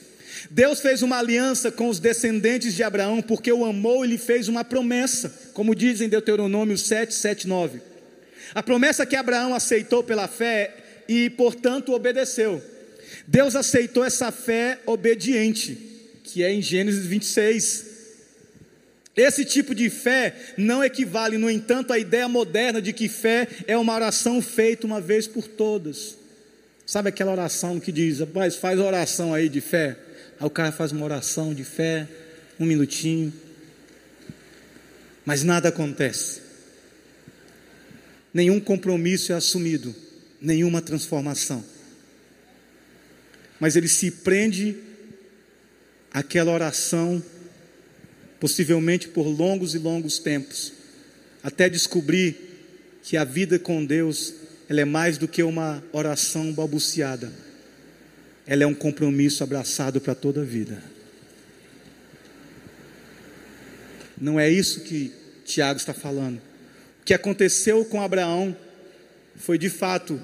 Deus fez uma aliança com os descendentes de Abraão, porque o amou e lhe fez uma promessa, como diz em Deuteronômio 7, 7, 9. A promessa que Abraão aceitou pela fé e, portanto, obedeceu. Deus aceitou essa fé obediente, que é em Gênesis 26. Esse tipo de fé não equivale, no entanto, à ideia moderna de que fé é uma oração feita uma vez por todas. Sabe aquela oração que diz, rapaz, faz oração aí de fé? Aí o cara faz uma oração de fé, um minutinho, mas nada acontece. Nenhum compromisso é assumido, nenhuma transformação. Mas ele se prende àquela oração possivelmente por longos e longos tempos, até descobrir que a vida com Deus ela é mais do que uma oração balbuciada. Ela é um compromisso abraçado para toda a vida. Não é isso que Tiago está falando. O que aconteceu com Abraão foi de fato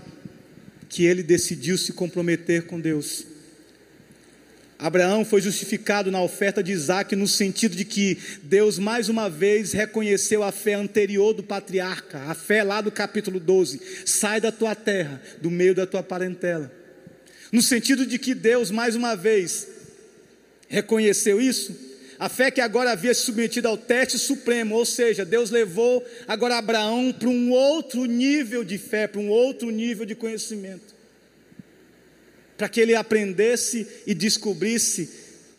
que ele decidiu se comprometer com Deus. Abraão foi justificado na oferta de Isaac no sentido de que Deus mais uma vez reconheceu a fé anterior do patriarca, a fé lá do capítulo 12: sai da tua terra, do meio da tua parentela. No sentido de que Deus mais uma vez reconheceu isso, a fé que agora havia se submetido ao teste supremo, ou seja, Deus levou agora Abraão para um outro nível de fé, para um outro nível de conhecimento para que ele aprendesse e descobrisse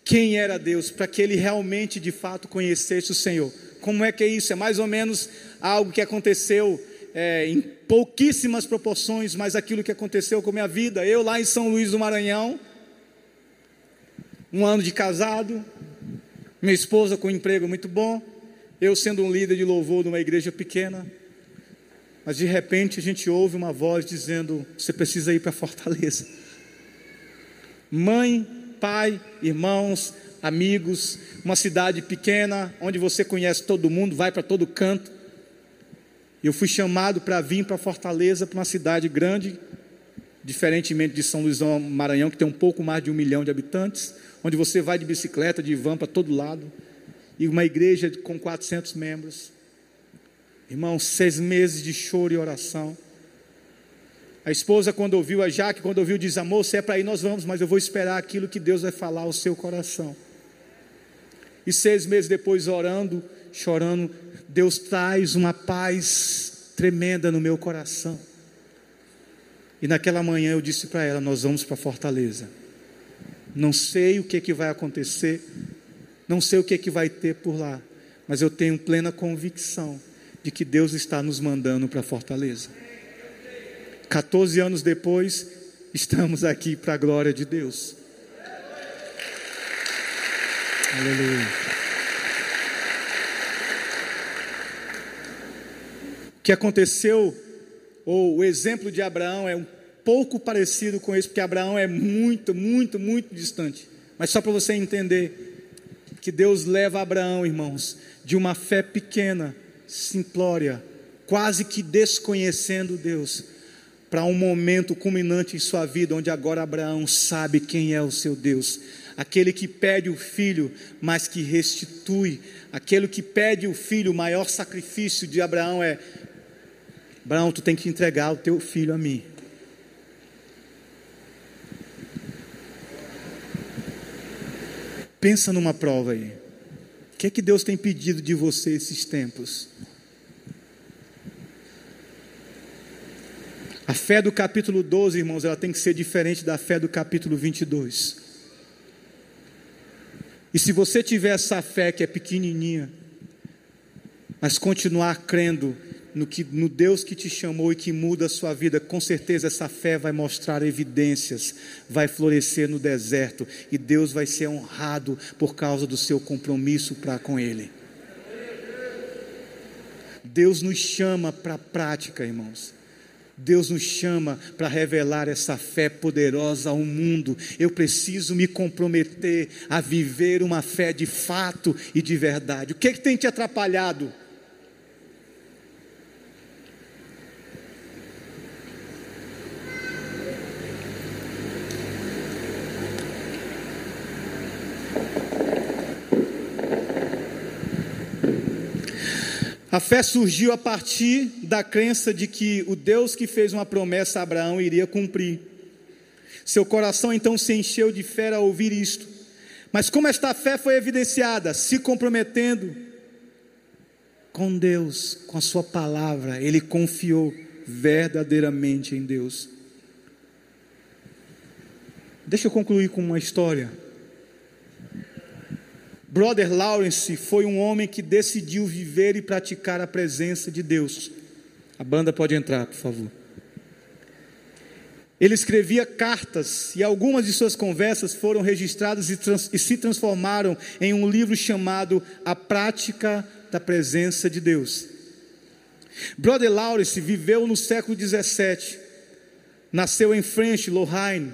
quem era Deus, para que ele realmente de fato conhecesse o Senhor. Como é que é isso? É mais ou menos algo que aconteceu é, em pouquíssimas proporções, mas aquilo que aconteceu com a minha vida. Eu lá em São Luís do Maranhão, um ano de casado, minha esposa com um emprego muito bom, eu sendo um líder de louvor numa igreja pequena, mas de repente a gente ouve uma voz dizendo: você precisa ir para Fortaleza mãe, pai, irmãos, amigos, uma cidade pequena, onde você conhece todo mundo, vai para todo canto. Eu fui chamado para vir para Fortaleza, para uma cidade grande, diferentemente de São Luís do Maranhão, que tem um pouco mais de um milhão de habitantes, onde você vai de bicicleta, de van para todo lado, e uma igreja com 400 membros. Irmão, seis meses de choro e oração. A esposa, quando ouviu, a Jaque, quando ouviu, diz: Amor, se é para ir, nós vamos, mas eu vou esperar aquilo que Deus vai falar ao seu coração. E seis meses depois, orando, chorando, Deus traz uma paz tremenda no meu coração. E naquela manhã eu disse para ela: Nós vamos para Fortaleza. Não sei o que, que vai acontecer, não sei o que, que vai ter por lá, mas eu tenho plena convicção de que Deus está nos mandando para Fortaleza. 14 anos depois, estamos aqui para a glória de Deus. Aleluia. Que aconteceu, ou o exemplo de Abraão é um pouco parecido com esse, porque Abraão é muito, muito, muito distante. Mas só para você entender que Deus leva Abraão, irmãos, de uma fé pequena, simplória, quase que desconhecendo Deus, para um momento culminante em sua vida, onde agora Abraão sabe quem é o seu Deus, aquele que pede o filho, mas que restitui, aquele que pede o filho, o maior sacrifício de Abraão é: Abraão, tu tem que entregar o teu filho a mim. Pensa numa prova aí. O que é que Deus tem pedido de você esses tempos? A fé do capítulo 12, irmãos, ela tem que ser diferente da fé do capítulo 22. E se você tiver essa fé que é pequenininha, mas continuar crendo no, que, no Deus que te chamou e que muda a sua vida, com certeza essa fé vai mostrar evidências, vai florescer no deserto e Deus vai ser honrado por causa do seu compromisso para com Ele. Deus nos chama para a prática, irmãos. Deus nos chama para revelar essa fé poderosa ao mundo. Eu preciso me comprometer a viver uma fé de fato e de verdade. O que, é que tem te atrapalhado? A fé surgiu a partir da crença de que o Deus que fez uma promessa a Abraão iria cumprir. Seu coração então se encheu de fé ao ouvir isto. Mas como esta fé foi evidenciada? Se comprometendo com Deus, com a Sua palavra, ele confiou verdadeiramente em Deus. Deixa eu concluir com uma história. Brother Lawrence foi um homem que decidiu viver e praticar a presença de Deus. A banda pode entrar, por favor. Ele escrevia cartas e algumas de suas conversas foram registradas e, trans, e se transformaram em um livro chamado A Prática da Presença de Deus. Brother Lawrence viveu no século 17. Nasceu em French, Lorraine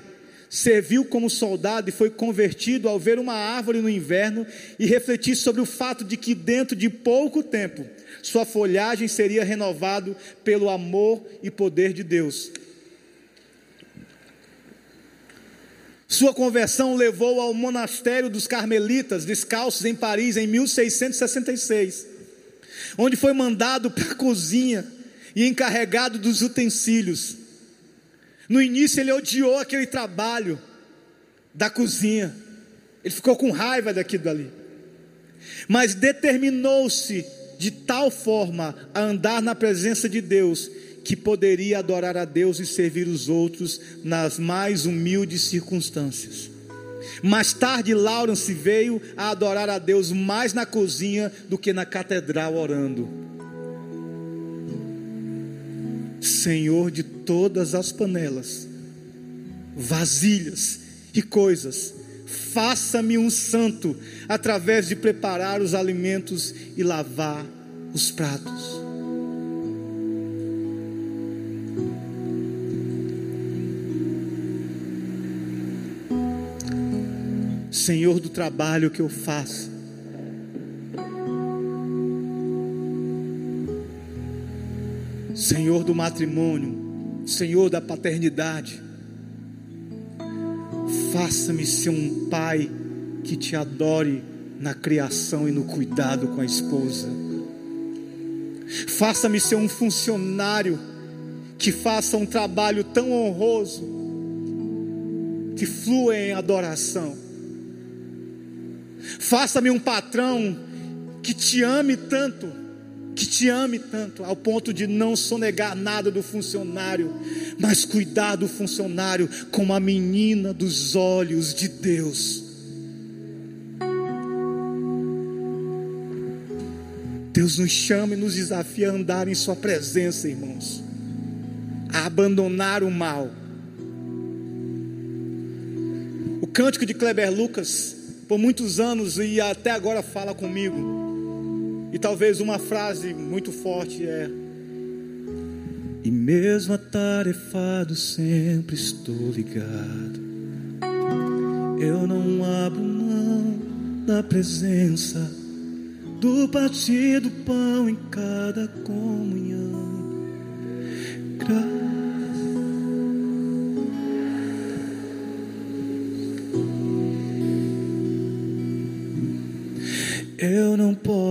serviu como soldado e foi convertido ao ver uma árvore no inverno e refletir sobre o fato de que dentro de pouco tempo sua folhagem seria renovado pelo amor e poder de Deus. Sua conversão levou ao monastério dos Carmelitas, descalços em Paris, em 1666, onde foi mandado para a cozinha e encarregado dos utensílios. No início ele odiou aquele trabalho da cozinha, ele ficou com raiva daquilo dali, mas determinou-se de tal forma a andar na presença de Deus que poderia adorar a Deus e servir os outros nas mais humildes circunstâncias. Mais tarde, Lawrence veio a adorar a Deus mais na cozinha do que na catedral orando. Senhor de todas as panelas, vasilhas e coisas, faça-me um santo através de preparar os alimentos e lavar os pratos. Senhor do trabalho que eu faço. Senhor do matrimônio, Senhor da paternidade. Faça-me ser um pai que te adore na criação e no cuidado com a esposa. Faça-me ser um funcionário que faça um trabalho tão honroso, que flua em adoração. Faça-me um patrão que te ame tanto, te ame tanto, ao ponto de não sonegar nada do funcionário, mas cuidar do funcionário como a menina dos olhos de Deus. Deus nos chama e nos desafia a andar em Sua presença, irmãos, a abandonar o mal. O cântico de Kleber Lucas por muitos anos e até agora fala comigo. E talvez uma frase muito forte é: E mesmo atarefado sempre estou ligado. Eu não abro mão da presença do partir do pão em cada comunhão. Graças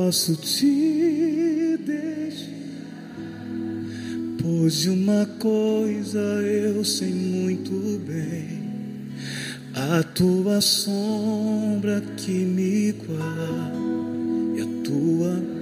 posso te deixar, pois uma coisa eu sei muito bem, a tua sombra que me guarda e a tua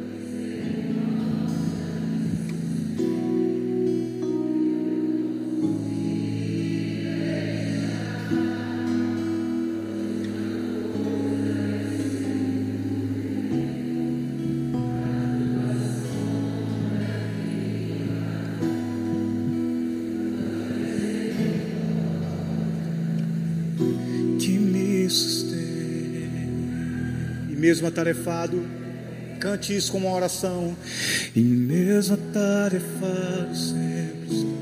mesmo atarefado, cante isso como uma oração. E mesmo atarefado sempre estou.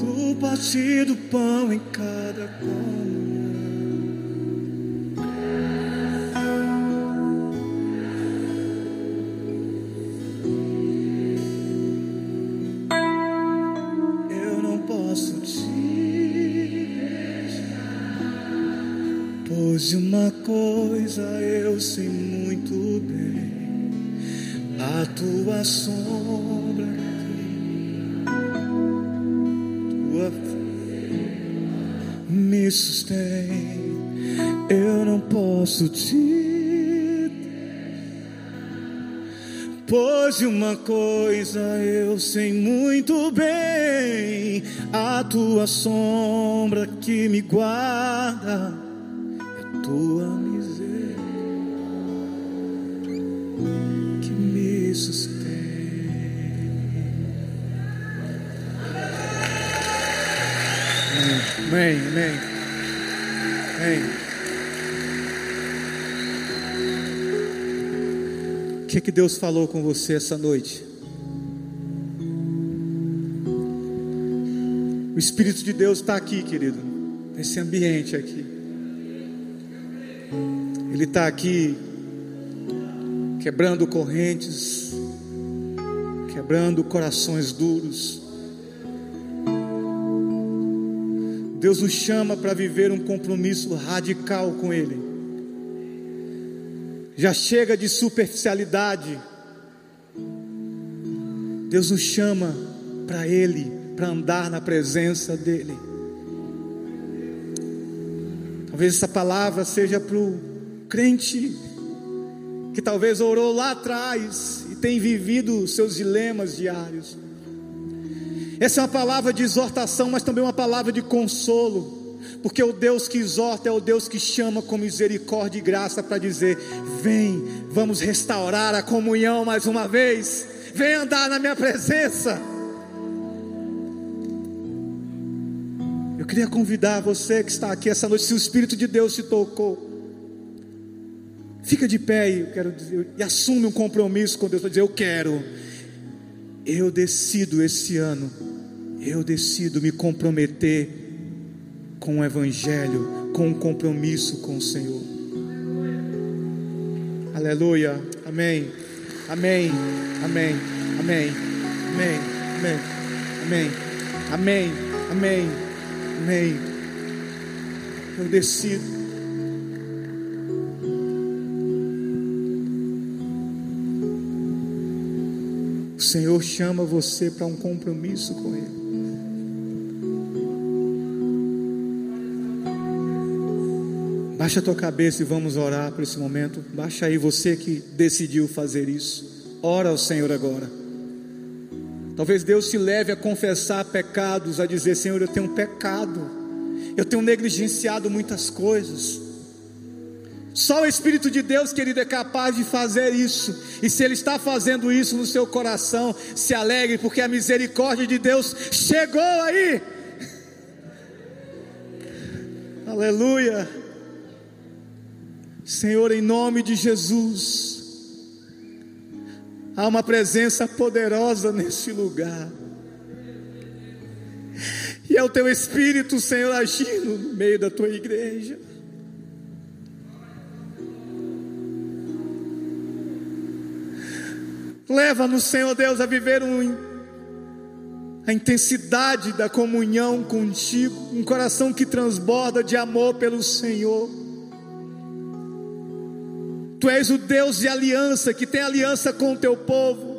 Do partir do pão em cada comunhão. Tua sombra, tua me sustém. Eu não posso te Pois uma coisa eu sei muito bem, a tua sombra que me guarda O que, que Deus falou com você essa noite? O Espírito de Deus está aqui, querido, nesse ambiente aqui. Ele está aqui quebrando correntes, quebrando corações duros. Deus nos chama para viver um compromisso radical com Ele. Já chega de superficialidade. Deus nos chama para Ele, para andar na presença dEle. Talvez essa palavra seja para o crente que talvez orou lá atrás e tem vivido seus dilemas diários. Essa é uma palavra de exortação, mas também uma palavra de consolo, porque o Deus que exorta é o Deus que chama com misericórdia e graça para dizer: vem, vamos restaurar a comunhão mais uma vez, vem andar na minha presença. Eu queria convidar você que está aqui essa noite, se o Espírito de Deus te tocou, fica de pé e, eu quero dizer, e assume um compromisso com Deus para dizer: Eu quero, eu decido esse ano, eu decido me comprometer com o Evangelho, com um compromisso com o Senhor. Aleluia, amém, amém, amém, amém, amém, amém, amém, amém. Amém. Eu decido. O Senhor chama você para um compromisso com Ele. Baixa a tua cabeça e vamos orar por esse momento. Baixa aí você que decidiu fazer isso. Ora ao Senhor agora. Talvez Deus te leve a confessar pecados, a dizer: Senhor, eu tenho pecado, eu tenho negligenciado muitas coisas. Só o Espírito de Deus, querido, é capaz de fazer isso. E se Ele está fazendo isso no seu coração, se alegre, porque a misericórdia de Deus chegou aí. Aleluia. Senhor, em nome de Jesus. Há uma presença poderosa nesse lugar. E é o teu Espírito, Senhor, agindo no meio da tua igreja. Leva-nos, Senhor Deus, a viver um, a intensidade da comunhão contigo, um coração que transborda de amor pelo Senhor. Tu és o Deus de aliança, que tem aliança com o teu povo,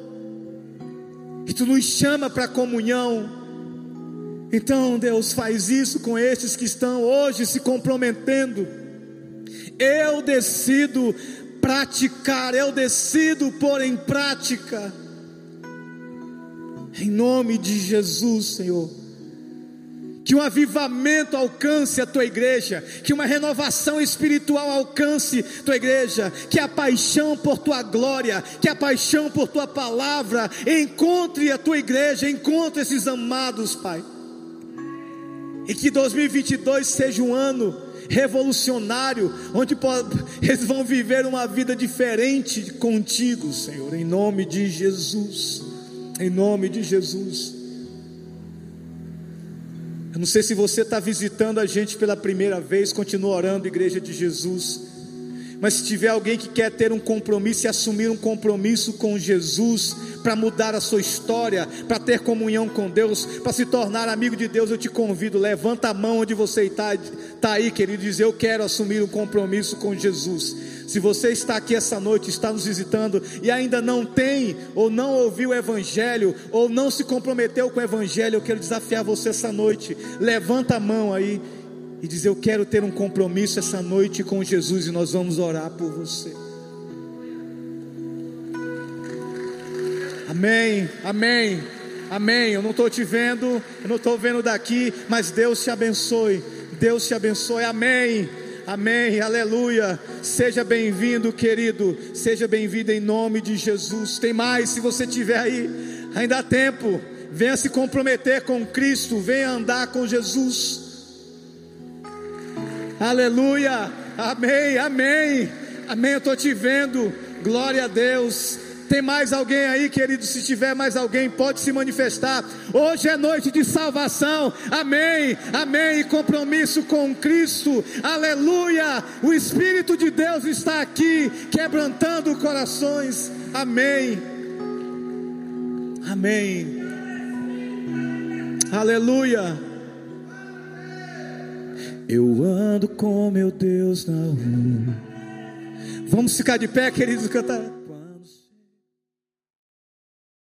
e tu nos chama para comunhão. Então, Deus, faz isso com estes que estão hoje se comprometendo. Eu decido praticar, eu decido pôr em prática, em nome de Jesus, Senhor que um avivamento alcance a tua igreja, que uma renovação espiritual alcance tua igreja, que a paixão por tua glória, que a paixão por tua palavra encontre a tua igreja, encontre esses amados, Pai. E que 2022 seja um ano revolucionário, onde eles vão viver uma vida diferente contigo, Senhor, em nome de Jesus. Em nome de Jesus. Eu não sei se você está visitando a gente pela primeira vez, continua orando, Igreja de Jesus. Mas se tiver alguém que quer ter um compromisso e assumir um compromisso com Jesus, para mudar a sua história, para ter comunhão com Deus, para se tornar amigo de Deus, eu te convido, levanta a mão onde você está, está aí, querido, e diz: Eu quero assumir um compromisso com Jesus. Se você está aqui essa noite, está nos visitando e ainda não tem, ou não ouviu o Evangelho, ou não se comprometeu com o Evangelho, eu quero desafiar você essa noite. Levanta a mão aí e diz: Eu quero ter um compromisso essa noite com Jesus e nós vamos orar por você. Amém, amém, amém. Eu não estou te vendo, eu não estou vendo daqui, mas Deus te abençoe. Deus te abençoe, amém. Amém, aleluia. Seja bem-vindo, querido. Seja bem-vindo em nome de Jesus. Tem mais, se você tiver aí, ainda há tempo. Venha se comprometer com Cristo, venha andar com Jesus. Aleluia, amém, amém, amém. Eu estou te vendo, glória a Deus. Tem mais alguém aí, querido? Se tiver mais alguém, pode se manifestar. Hoje é noite de salvação. Amém. Amém. Compromisso com Cristo. Aleluia. O Espírito de Deus está aqui, quebrantando corações. Amém. Amém. Aleluia. Eu ando com meu Deus na rua. Vamos ficar de pé, queridos, cantar.